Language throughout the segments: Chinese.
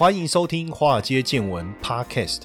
欢迎收听《华尔街见闻》Podcast。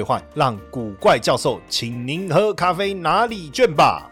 让古怪教授请您喝咖啡拿礼券吧。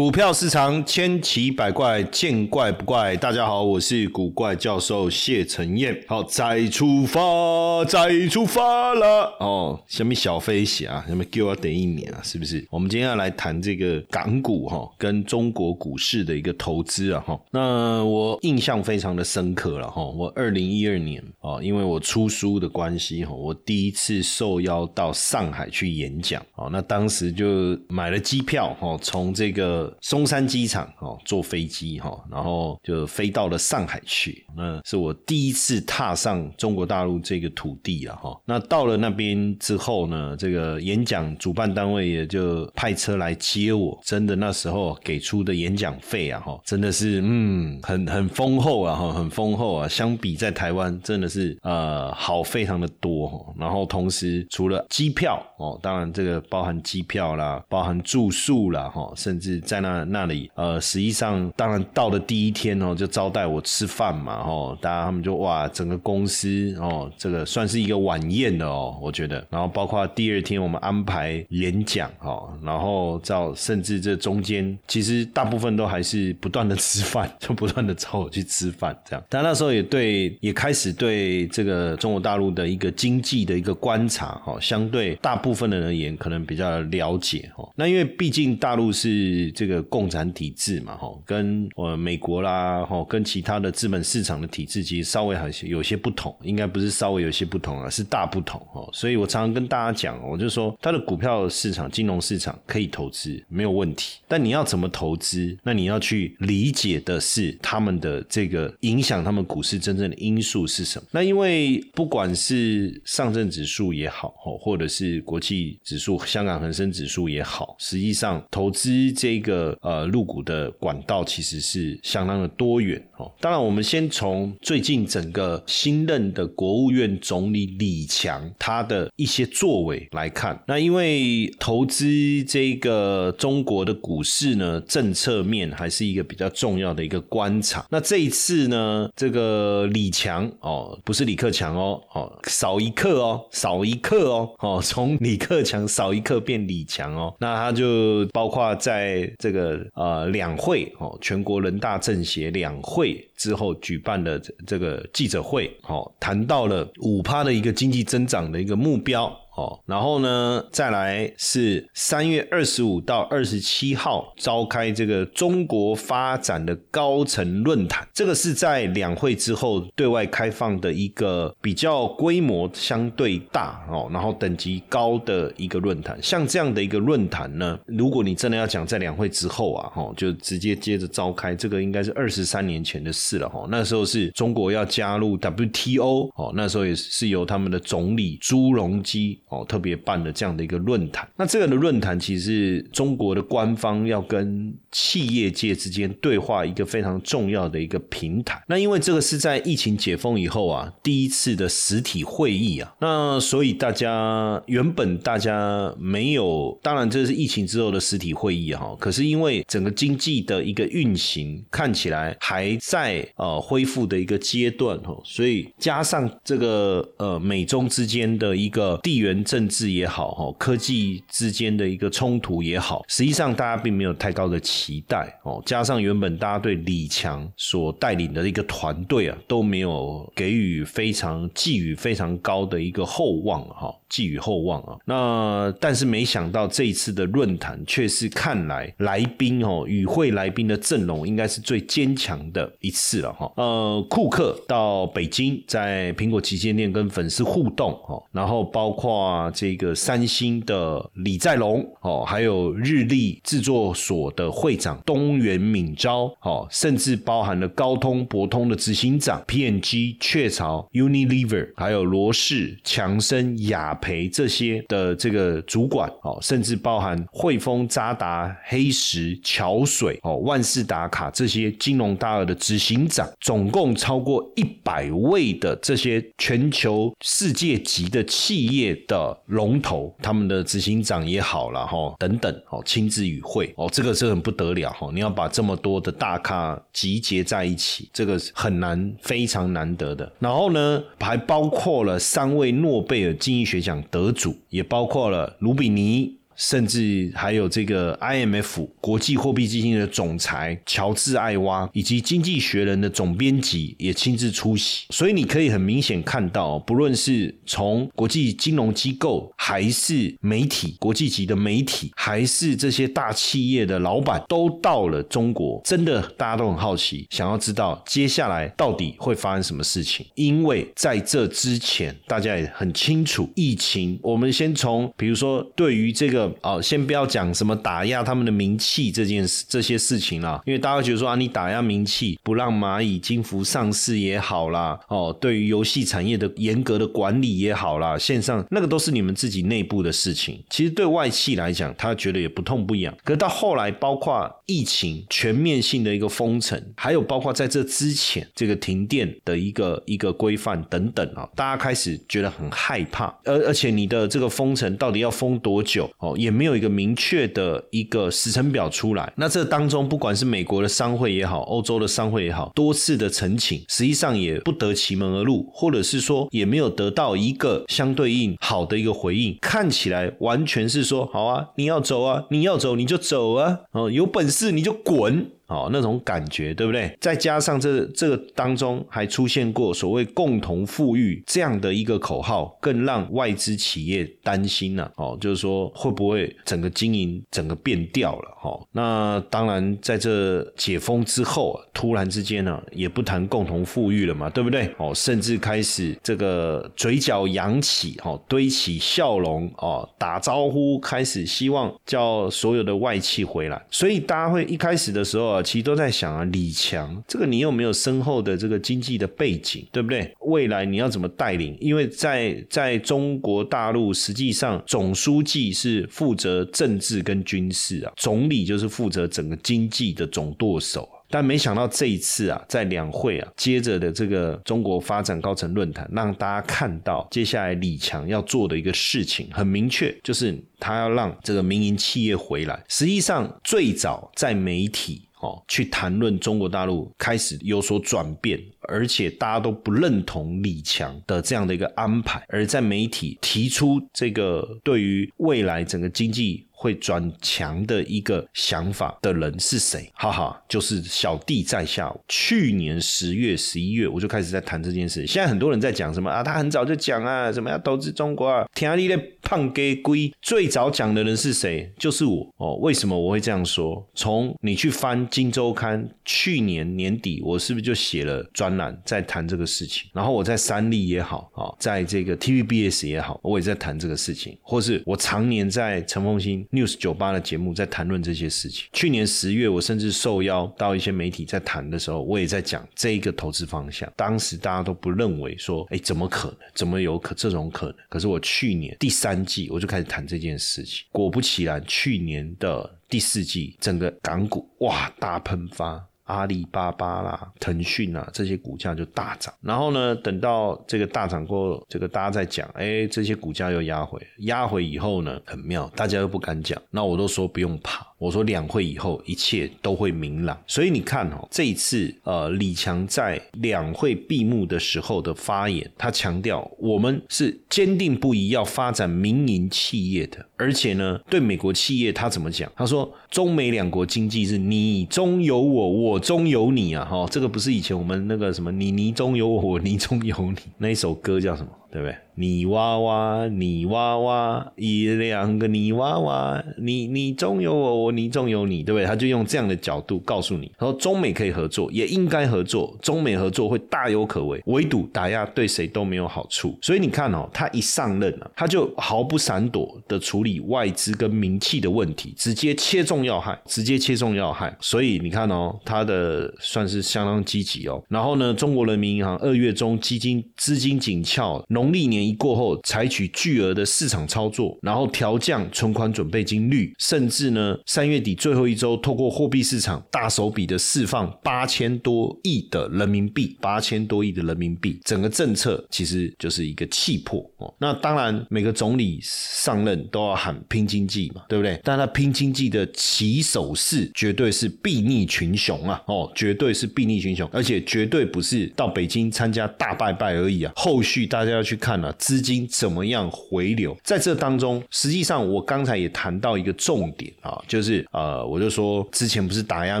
股票市场千奇百怪，见怪不怪。大家好，我是古怪教授谢承彦。好，再出发，再出发了。哦，什么小飞侠，什么给我等一年啊？是不是？我们今天要来谈这个港股哈，跟中国股市的一个投资啊哈。那我印象非常的深刻了哈。我二零一二年啊，因为我出书的关系哈，我第一次受邀到上海去演讲哦。那当时就买了机票哈，从这个松山机场哦，坐飞机哈，然后就飞到了上海去。那是我第一次踏上中国大陆这个土地啊哈。那到了那边之后呢，这个演讲主办单位也就派车来接我。真的那时候给出的演讲费啊哈，真的是嗯很很丰厚啊哈，很丰厚啊。相比在台湾真的是呃好非常的多。然后同时除了机票哦，当然这个包含机票啦，包含住宿啦哈，甚至。在那那里，呃，实际上当然到的第一天哦，就招待我吃饭嘛，哦，大家他们就哇，整个公司哦，这个算是一个晚宴的哦，我觉得。然后包括第二天我们安排演讲哈，然后到甚至这中间，其实大部分都还是不断的吃饭，就不断的找我去吃饭这样。但那时候也对，也开始对这个中国大陆的一个经济的一个观察哈，相对大部分的人而言，可能比较了解哈。那因为毕竟大陆是。这个共产体制嘛，哈，跟呃美国啦，哈，跟其他的资本市场场的体制其实稍微还是有些不同，应该不是稍微有些不同啊，是大不同哦。所以我常常跟大家讲，我就说，它的股票市场、金融市场可以投资，没有问题。但你要怎么投资？那你要去理解的是他们的这个影响他们股市真正的因素是什么？那因为不管是上证指数也好，或者是国际指数、香港恒生指数也好，实际上投资这。个呃入股的管道其实是相当的多元哦。当然，我们先从最近整个新任的国务院总理李强他的一些作为来看。那因为投资这个中国的股市呢，政策面还是一个比较重要的一个观察。那这一次呢，这个李强哦，不是李克强哦，哦少一克哦，少一克哦，哦从李克强少一克变李强哦，那他就包括在。这个呃两会哦，全国人大政协两会之后举办的这个记者会，哦，谈到了五趴的一个经济增长的一个目标。哦，然后呢，再来是三月二十五到二十七号召开这个中国发展的高层论坛，这个是在两会之后对外开放的一个比较规模相对大哦，然后等级高的一个论坛。像这样的一个论坛呢，如果你真的要讲在两会之后啊，哈，就直接接着召开，这个应该是二十三年前的事了哈。那时候是中国要加入 WTO 哦，那时候也是由他们的总理朱镕基。哦，特别办的这样的一个论坛，那这个的论坛其实是中国的官方要跟企业界之间对话一个非常重要的一个平台。那因为这个是在疫情解封以后啊，第一次的实体会议啊，那所以大家原本大家没有，当然这是疫情之后的实体会议哈，可是因为整个经济的一个运行看起来还在呃恢复的一个阶段哦，所以加上这个呃美中之间的一个地缘。政治也好，哈，科技之间的一个冲突也好，实际上大家并没有太高的期待哦。加上原本大家对李强所带领的一个团队啊，都没有给予非常寄予非常高的一个厚望，哈。寄予厚望啊，那但是没想到这一次的论坛却是看来来宾哦与会来宾的阵容应该是最坚强的一次了哈。呃，库克到北京在苹果旗舰店跟粉丝互动哦，然后包括啊这个三星的李在龙哦，还有日立制作所的会长东原敏昭哦，甚至包含了高通、博通的执行长 P N G、雀巢、Unilever，还有罗氏、强生、雅培这些的这个主管哦，甚至包含汇丰、渣打、黑石、桥水哦、万事达卡这些金融大鳄的执行长，总共超过一百位的这些全球世界级的企业的龙头，他们的执行长也好了哈，等等哦，亲自与会哦，这个是很不得了哈，你要把这么多的大咖集结在一起，这个是很难，非常难得的。然后呢，还包括了三位诺贝尔经济学奖得主，也包括了卢比尼。甚至还有这个 IMF 国际货币基金的总裁乔治艾娃，以及经济学人的总编辑也亲自出席。所以你可以很明显看到，不论是从国际金融机构，还是媒体、国际级的媒体，还是这些大企业的老板，都到了中国。真的，大家都很好奇，想要知道接下来到底会发生什么事情。因为在这之前，大家也很清楚，疫情。我们先从，比如说对于这个。哦，先不要讲什么打压他们的名气这件事这些事情啦，因为大家觉得说啊，你打压名气，不让蚂蚁金服上市也好啦，哦，对于游戏产业的严格的管理也好啦，线上那个都是你们自己内部的事情。其实对外企来讲，他觉得也不痛不痒。可是到后来，包括疫情全面性的一个封城，还有包括在这之前这个停电的一个一个规范等等啊，大家开始觉得很害怕。而而且你的这个封城到底要封多久？哦，也没有一个明确的一个时程表出来。那这当中，不管是美国的商会也好，欧洲的商会也好，多次的澄清，实际上也不得其门而入，或者是说也没有得到一个相对应好的一个回应。看起来完全是说，好啊，你要走啊，你要走你就走啊，哦，有本事你就滚。哦，那种感觉对不对？再加上这这个当中还出现过所谓“共同富裕”这样的一个口号，更让外资企业担心了。哦，就是说会不会整个经营整个变掉了？哈，那当然在这解封之后，突然之间呢，也不谈共同富裕了嘛，对不对？哦，甚至开始这个嘴角扬起，哦，堆起笑容，哦，打招呼，开始希望叫所有的外企回来。所以大家会一开始的时候。其实都在想啊，李强这个你有没有深厚的这个经济的背景，对不对？未来你要怎么带领？因为在在中国大陆，实际上总书记是负责政治跟军事啊，总理就是负责整个经济的总舵手。但没想到这一次啊，在两会啊，接着的这个中国发展高层论坛，让大家看到接下来李强要做的一个事情很明确，就是他要让这个民营企业回来。实际上，最早在媒体。哦，去谈论中国大陆开始有所转变，而且大家都不认同李强的这样的一个安排，而在媒体提出这个对于未来整个经济。会转强的一个想法的人是谁？哈哈，就是小弟在下。去年十月、十一月，我就开始在谈这件事。现在很多人在讲什么啊？他很早就讲啊，什么要投资中国啊？天利的胖给龟，最早讲的人是谁？就是我哦。为什么我会这样说？从你去翻《金周刊》，去年年底，我是不是就写了专栏在谈这个事情？然后我在三立也好啊，在这个 TVBS 也好，我也在谈这个事情，或是我常年在陈凤新。News 酒吧的节目在谈论这些事情。去年十月，我甚至受邀到一些媒体在谈的时候，我也在讲这一个投资方向。当时大家都不认为说，哎，怎么可能？怎么有可这种可能？可是我去年第三季我就开始谈这件事情。果不其然，去年的第四季，整个港股哇大喷发。阿里巴巴啦、腾讯啊这些股价就大涨，然后呢，等到这个大涨过，这个大家在讲，哎，这些股价又压回，压回以后呢，很妙，大家又不敢讲，那我都说不用怕。我说两会以后一切都会明朗，所以你看哦，这一次呃，李强在两会闭幕的时候的发言，他强调我们是坚定不移要发展民营企业的，而且呢，对美国企业他怎么讲？他说中美两国经济是你中有我，我中有你啊，哈，这个不是以前我们那个什么你你中有我，我你中有你那一首歌叫什么？对不对？你娃娃，你娃娃，一两个泥娃娃，你你中有我，我你中有你，对不对？他就用这样的角度告诉你，然后中美可以合作，也应该合作，中美合作会大有可为，围堵打压对谁都没有好处。所以你看哦，他一上任啊，他就毫不闪躲的处理外资跟名气的问题，直接切中要害，直接切中要害。所以你看哦，他的算是相当积极哦。然后呢，中国人民银行二月中基金资金紧俏，农历年一。过后采取巨额的市场操作，然后调降存款准备金率，甚至呢三月底最后一周，透过货币市场大手笔的释放八千多亿的人民币，八千多亿的人民币，整个政策其实就是一个气魄哦。那当然每个总理上任都要喊拼经济嘛，对不对？但他拼经济的起手式绝对是睥睨群雄啊，哦，绝对是睥睨群雄，而且绝对不是到北京参加大拜拜而已啊，后续大家要去去看啊。资金怎么样回流？在这当中，实际上我刚才也谈到一个重点啊，就是呃，我就说之前不是打压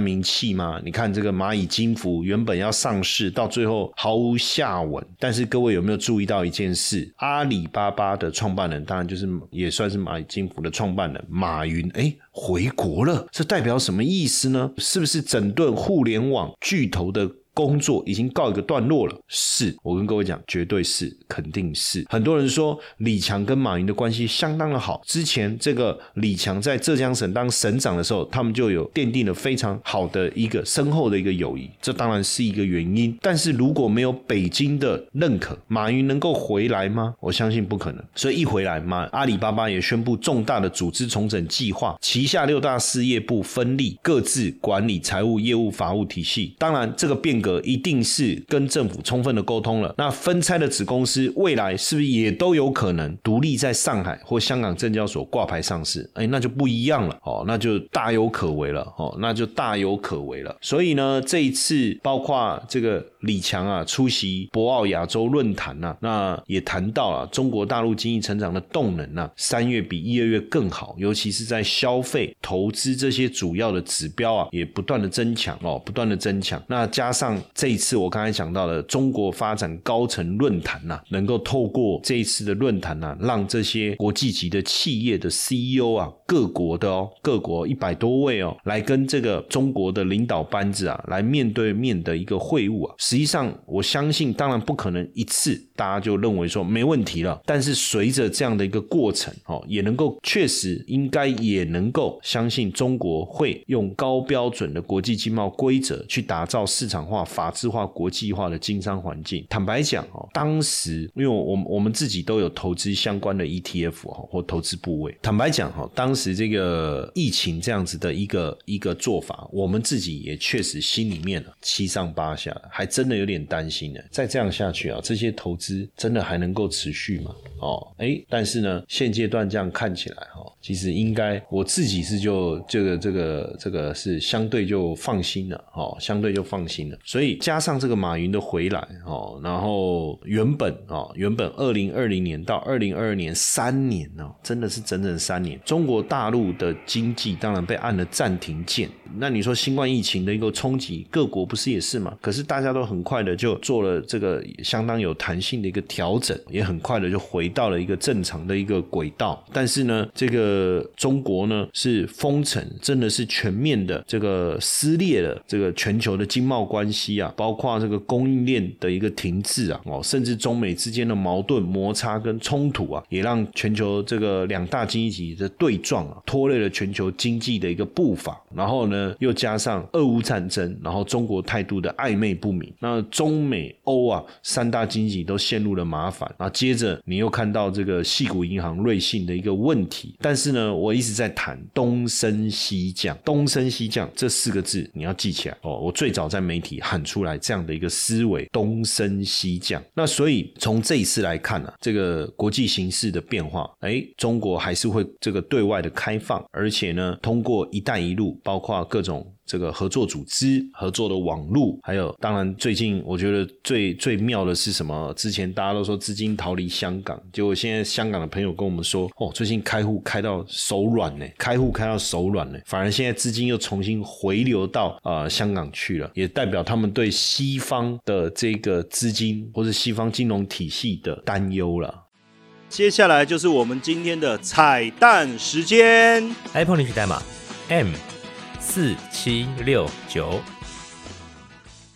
名气吗？你看这个蚂蚁金服原本要上市，到最后毫无下文。但是各位有没有注意到一件事？阿里巴巴的创办人，当然就是也算是蚂蚁金服的创办人马云，哎，回国了，这代表什么意思呢？是不是整顿互联网巨头的？工作已经告一个段落了，是我跟各位讲，绝对是，肯定是。很多人说李强跟马云的关系相当的好，之前这个李强在浙江省当省长的时候，他们就有奠定了非常好的一个深厚的一个友谊，这当然是一个原因。但是如果没有北京的认可，马云能够回来吗？我相信不可能。所以一回来，马阿里巴巴也宣布重大的组织重整计划，旗下六大事业部分立，各自管理财务、业务、法务体系。当然，这个变革。一定是跟政府充分的沟通了。那分拆的子公司未来是不是也都有可能独立在上海或香港证交所挂牌上市？哎，那就不一样了哦，那就大有可为了哦，那就大有可为了。所以呢，这一次包括这个李强啊出席博鳌亚洲论坛呐，那也谈到了中国大陆经济成长的动能呐，三月比一二月更好，尤其是在消费、投资这些主要的指标啊，也不断的增强哦，不断的增强。那加上这一次我刚才讲到的中国发展高层论坛呐，能够透过这一次的论坛呐，让这些国际级的企业的 CEO 啊，各国的哦，各国一百多位哦，来跟这个中国的领导班子啊，来面对面的一个会晤啊。实际上，我相信，当然不可能一次大家就认为说没问题了。但是随着这样的一个过程哦，也能够确实应该也能够相信中国会用高标准的国际经贸规则去打造市场化。法治化、国际化的经商环境，坦白讲哦，当时因为我我们自己都有投资相关的 ETF 哈或投资部位，坦白讲哈，当时这个疫情这样子的一个一个做法，我们自己也确实心里面七上八下，还真的有点担心呢。再这样下去啊，这些投资真的还能够持续吗？哦，哎，但是呢，现阶段这样看起来哈，其实应该我自己是就这个这个这个是相对就放心了哦，相对就放心了。所以加上这个马云的回来哦，然后原本哦，原本二零二零年到二零二二年三年哦，真的是整整三年，中国大陆的经济当然被按了暂停键。那你说新冠疫情的一个冲击，各国不是也是吗？可是大家都很快的就做了这个相当有弹性的一个调整，也很快的就回到了一个正常的一个轨道。但是呢，这个中国呢是封城，真的是全面的这个撕裂了这个全球的经贸关系。期啊，包括这个供应链的一个停滞啊，哦，甚至中美之间的矛盾摩擦跟冲突啊，也让全球这个两大经济体的对撞啊，拖累了全球经济的一个步伐。然后呢，又加上俄乌战争，然后中国态度的暧昧不明，那中美欧啊三大经济都陷入了麻烦。啊，接着你又看到这个细谷银行瑞信的一个问题。但是呢，我一直在谈东升西降，东升西降这四个字你要记起来哦。我最早在媒体。喊出来这样的一个思维，东升西降。那所以从这一次来看呢，这个国际形势的变化，哎，中国还是会这个对外的开放，而且呢，通过“一带一路”，包括各种。这个合作组织、合作的网路，还有当然最近我觉得最最妙的是什么？之前大家都说资金逃离香港，结果现在香港的朋友跟我们说，哦，最近开户开到手软呢，开户开到手软呢，反而现在资金又重新回流到啊香港去了，也代表他们对西方的这个资金或者西方金融体系的担忧了。接下来就是我们今天的彩蛋时间，iPhone 领取代码 M 四七六九。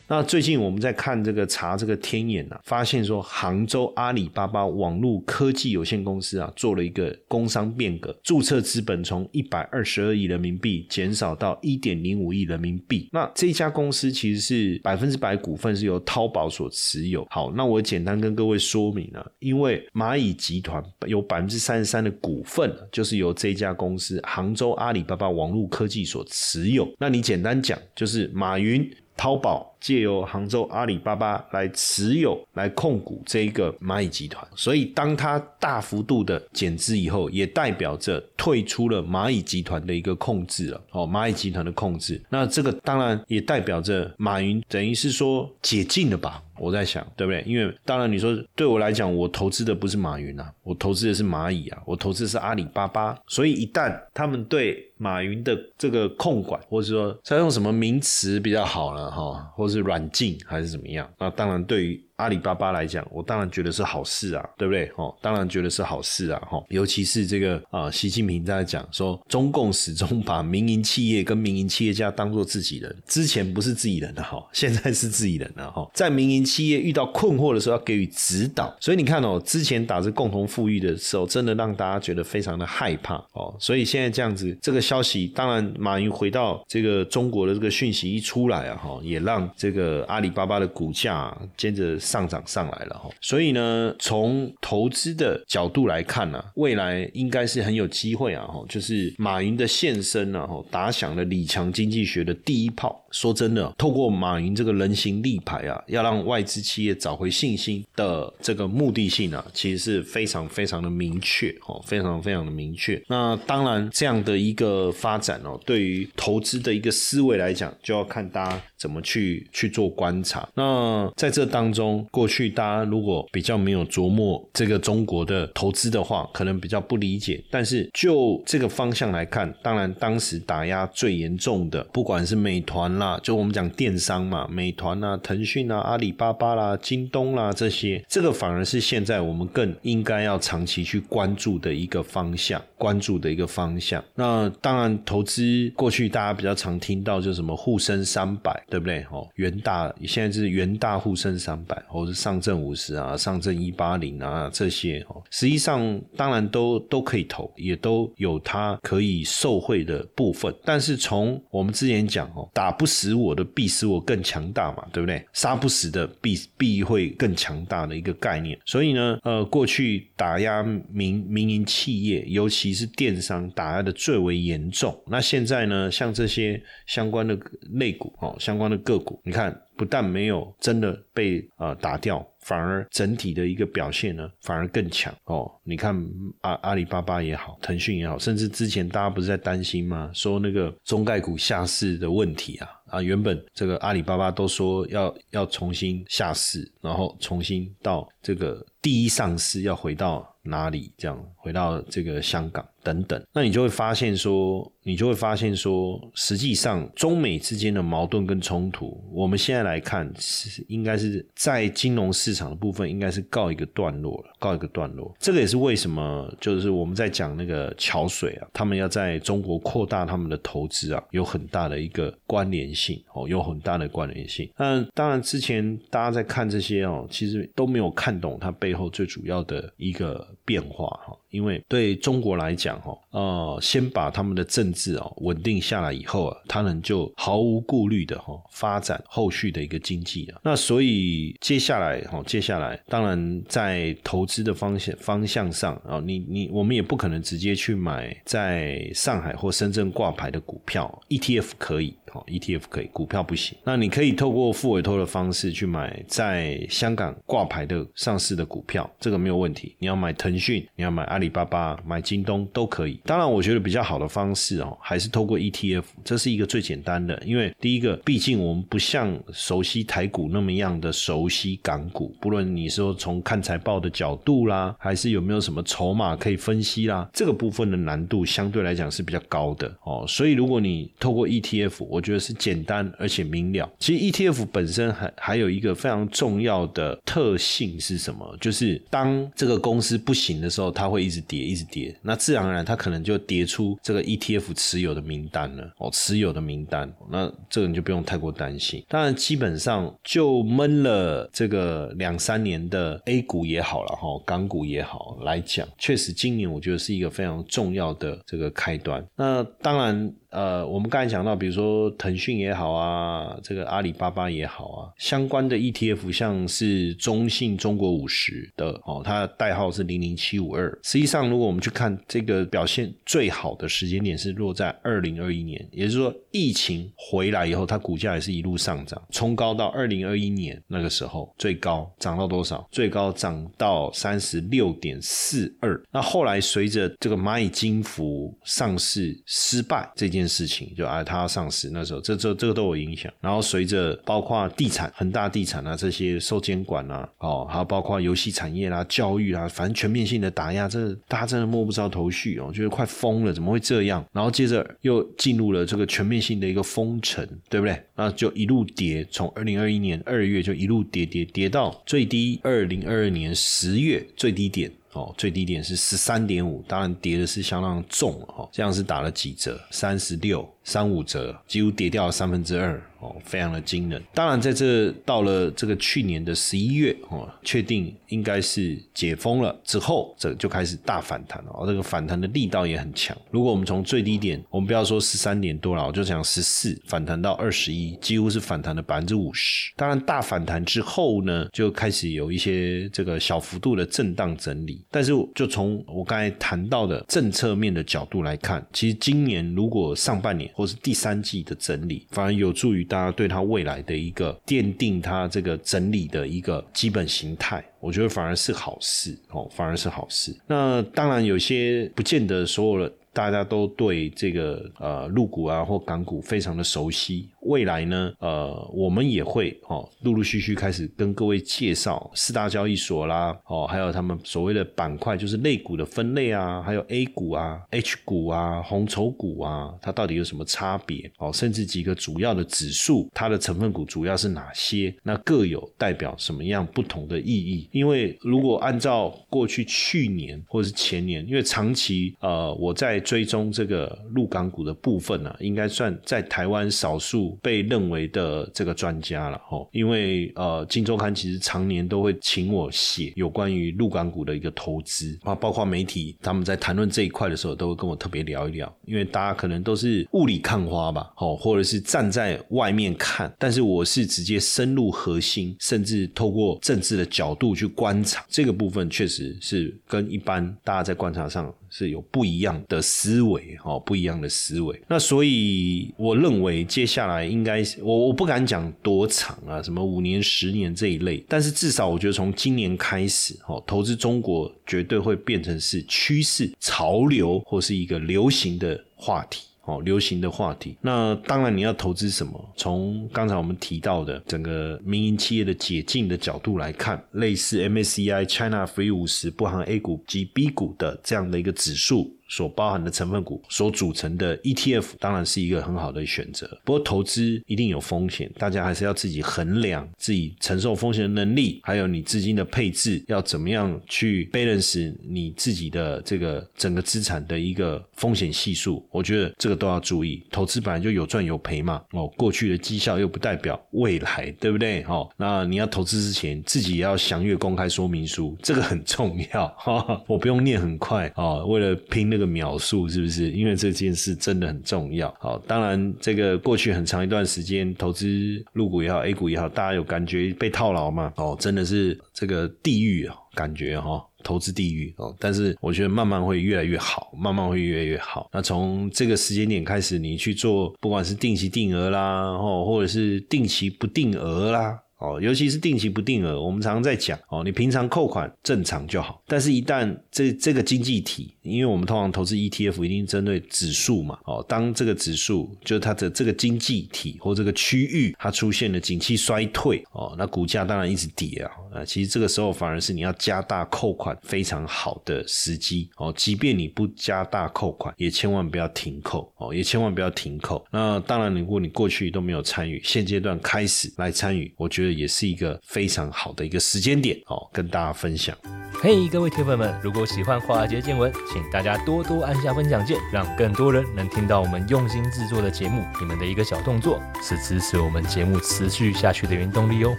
那最近我们在看这个查这个天眼啊，发现说杭州阿里巴巴网络科技有限公司啊，做了一个工商变革，注册资本从一百二十二亿人民币减少到一点零五亿人民币。那这家公司其实是百分之百股份是由淘宝所持有。好，那我简单跟各位说明啊，因为蚂蚁集团有百分之三十三的股份就是由这家公司杭州阿里巴巴网络科技所持有。那你简单讲就是马云。淘宝借由杭州阿里巴巴来持有、来控股这一个蚂蚁集团，所以当它大幅度的减资以后，也代表着退出了蚂蚁集团的一个控制了。哦，蚂蚁集团的控制，那这个当然也代表着马云等于是说解禁了吧？我在想，对不对？因为当然你说对我来讲，我投资的不是马云啊，我投资的是蚂蚁啊，我投资的是阿里巴巴，所以一旦他们对马云的这个控管，或者说再用什么名词比较好呢？哈，或者是软禁还是怎么样？那当然对于。阿里巴巴来讲，我当然觉得是好事啊，对不对？哦，当然觉得是好事啊，哈。尤其是这个啊，习近平在讲说，中共始终把民营企业跟民营企业家当做自己人，之前不是自己人的哈，现在是自己人了哈。在民营企业遇到困惑的时候，要给予指导。所以你看哦，之前打着共同富裕的时候，真的让大家觉得非常的害怕哦。所以现在这样子，这个消息，当然马云回到这个中国的这个讯息一出来啊，哈，也让这个阿里巴巴的股价接着。上涨上来了哈，所以呢，从投资的角度来看呢，未来应该是很有机会啊哈，就是马云的现身呢哈，打响了李强经济学的第一炮。说真的，透过马云这个人形立牌啊，要让外资企业找回信心的这个目的性啊，其实是非常非常的明确哦，非常非常的明确。那当然，这样的一个发展哦，对于投资的一个思维来讲，就要看大家怎么去去做观察。那在这当中，过去大家如果比较没有琢磨这个中国的投资的话，可能比较不理解。但是就这个方向来看，当然当时打压最严重的，不管是美团啦。就我们讲电商嘛，美团啊、腾讯啊、阿里巴巴啦、京东啦这些，这个反而是现在我们更应该要长期去关注的一个方向，关注的一个方向。那当然，投资过去大家比较常听到就什么沪深三百，对不对？哦，元大现在是元大沪深三百，或是上证五十啊、上证一八零啊这些，哦，实际上当然都都可以投，也都有它可以受惠的部分。但是从我们之前讲哦，打不。死我的必使我更强大嘛，对不对？杀不死的必必会更强大的一个概念。所以呢，呃，过去打压民民营企业，尤其是电商打压的最为严重。那现在呢，像这些相关的类股哦，相关的个股，你看。不但没有真的被呃打掉，反而整体的一个表现呢，反而更强哦。你看阿阿里巴巴也好，腾讯也好，甚至之前大家不是在担心吗？说那个中概股下市的问题啊啊，原本这个阿里巴巴都说要要重新下市，然后重新到这个第一上市要回到。哪里这样回到这个香港等等，那你就会发现说，你就会发现说，实际上中美之间的矛盾跟冲突，我们现在来看是应该是在金融市场的部分应该是告一个段落了，告一个段落。这个也是为什么就是我们在讲那个桥水啊，他们要在中国扩大他们的投资啊，有很大的一个关联性哦，有很大的关联性。那当然之前大家在看这些哦，其实都没有看懂它背后最主要的一个。变化哈。因为对中国来讲，哈，呃，先把他们的政治啊稳定下来以后啊，他们就毫无顾虑的哈发展后续的一个经济啊。那所以接下来哈，接下来当然在投资的方向方向上啊，你你我们也不可能直接去买在上海或深圳挂牌的股票，ETF 可以，哈，ETF 可以，股票不行。那你可以透过付委托的方式去买在香港挂牌的上市的股票，这个没有问题。你要买腾腾讯，你要买阿里巴巴、买京东都可以。当然，我觉得比较好的方式哦，还是透过 ETF，这是一个最简单的。因为第一个，毕竟我们不像熟悉台股那么样的熟悉港股，不论你说从看财报的角度啦，还是有没有什么筹码可以分析啦，这个部分的难度相对来讲是比较高的哦。所以，如果你透过 ETF，我觉得是简单而且明了。其实 ETF 本身还还有一个非常重要的特性是什么？就是当这个公司不行的时候，它会一直跌，一直跌。那自然而然，它可能就跌出这个 ETF 持有的名单了哦，持有的名单。那这个你就不用太过担心。当然，基本上就闷了这个两三年的 A 股也好了哈，港股也好来讲，确实今年我觉得是一个非常重要的这个开端。那当然。呃，我们刚才讲到，比如说腾讯也好啊，这个阿里巴巴也好啊，相关的 ETF 像是中信中国五十的哦，它的代号是零零七五二。实际上，如果我们去看这个表现最好的时间点是落在二零二一年，也就是说疫情回来以后，它股价也是一路上涨，冲高到二零二一年那个时候最高涨到多少？最高涨到三十六点四二。那后来随着这个蚂蚁金服上市失败这件。事情就啊，它要上市那时候，这这这个都有影响。然后随着包括地产、恒大地产啊这些受监管啊，哦，还有包括游戏产业啦、教育啊，反正全面性的打压，这大家真的摸不着头绪哦，觉得快疯了，怎么会这样？然后接着又进入了这个全面性的一个封城，对不对？那就一路跌，从二零二一年二月就一路跌跌跌到最低二零二二年十月最低点。哦，最低点是十三点五，当然跌的是相当重哦，这样是打了几折？三十六。三五折，几乎跌掉了三分之二哦，非常的惊人。当然，在这到了这个去年的十一月哦，确定应该是解封了之后，这就开始大反弹了。哦，这个反弹的力道也很强。如果我们从最低点，我们不要说十三点多了，我就讲十四，反弹到二十一，几乎是反弹了百分之五十。当然，大反弹之后呢，就开始有一些这个小幅度的震荡整理。但是，就从我刚才谈到的政策面的角度来看，其实今年如果上半年或是第三季的整理，反而有助于大家对他未来的一个奠定他这个整理的一个基本形态，我觉得反而是好事哦，反而是好事。那当然有些不见得所有的。大家都对这个呃陆股啊或港股非常的熟悉，未来呢呃我们也会哦陆陆续续开始跟各位介绍四大交易所啦哦还有他们所谓的板块就是类股的分类啊，还有 A 股啊 H 股啊红筹股啊，它到底有什么差别哦？甚至几个主要的指数，它的成分股主要是哪些？那各有代表什么样不同的意义？因为如果按照过去去年或者是前年，因为长期呃我在追踪这个陆港股的部分呢，应该算在台湾少数被认为的这个专家了哦。因为呃，金周刊其实常年都会请我写有关于陆港股的一个投资啊，包括媒体他们在谈论这一块的时候，都会跟我特别聊一聊。因为大家可能都是雾里看花吧，哦，或者是站在外面看，但是我是直接深入核心，甚至透过政治的角度去观察这个部分，确实是跟一般大家在观察上。是有不一样的思维哦，不一样的思维。那所以我认为接下来应该我我不敢讲多长啊，什么五年、十年这一类，但是至少我觉得从今年开始哦，投资中国绝对会变成是趋势、潮流或是一个流行的话题。哦，流行的话题。那当然，你要投资什么？从刚才我们提到的整个民营企业的解禁的角度来看，类似 MSCI China Free 五十不含 A 股及 B 股的这样的一个指数。所包含的成分股所组成的 ETF 当然是一个很好的选择，不过投资一定有风险，大家还是要自己衡量自己承受风险的能力，还有你资金的配置要怎么样去 balance 你自己的这个整个资产的一个风险系数，我觉得这个都要注意。投资本来就有赚有赔嘛，哦，过去的绩效又不代表未来，对不对？哦，那你要投资之前自己也要详阅公开说明书，这个很重要。哈，我不用念很快啊，为了拼那个。描述是不是？因为这件事真的很重要。好，当然，这个过去很长一段时间，投资入股也好，A 股也好，大家有感觉被套牢嘛？哦，真的是这个地狱啊，感觉哈，投资地狱哦。但是我觉得慢慢会越来越好，慢慢会越来越好。那从这个时间点开始，你去做，不管是定期定额啦，哦，或者是定期不定额啦。哦，尤其是定期不定额，我们常常在讲哦，你平常扣款正常就好，但是一旦这这个经济体，因为我们通常投资 ETF 一定针对指数嘛，哦，当这个指数就是它的这个经济体或这个区域它出现了景气衰退哦，那股价当然一直跌啊，啊，其实这个时候反而是你要加大扣款非常好的时机哦，即便你不加大扣款，也千万不要停扣哦，也千万不要停扣。那当然，如果你过去都没有参与，现阶段开始来参与，我觉得。也是一个非常好的一个时间点哦，跟大家分享。嘿，各位铁粉们，如果喜欢华尔街见闻，请大家多多按下分享键，让更多人能听到我们用心制作的节目。你们的一个小动作，是支持我们节目持续下去的原动力哦，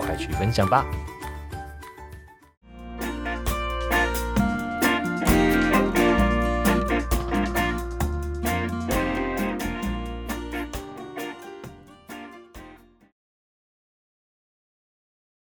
快去分享吧。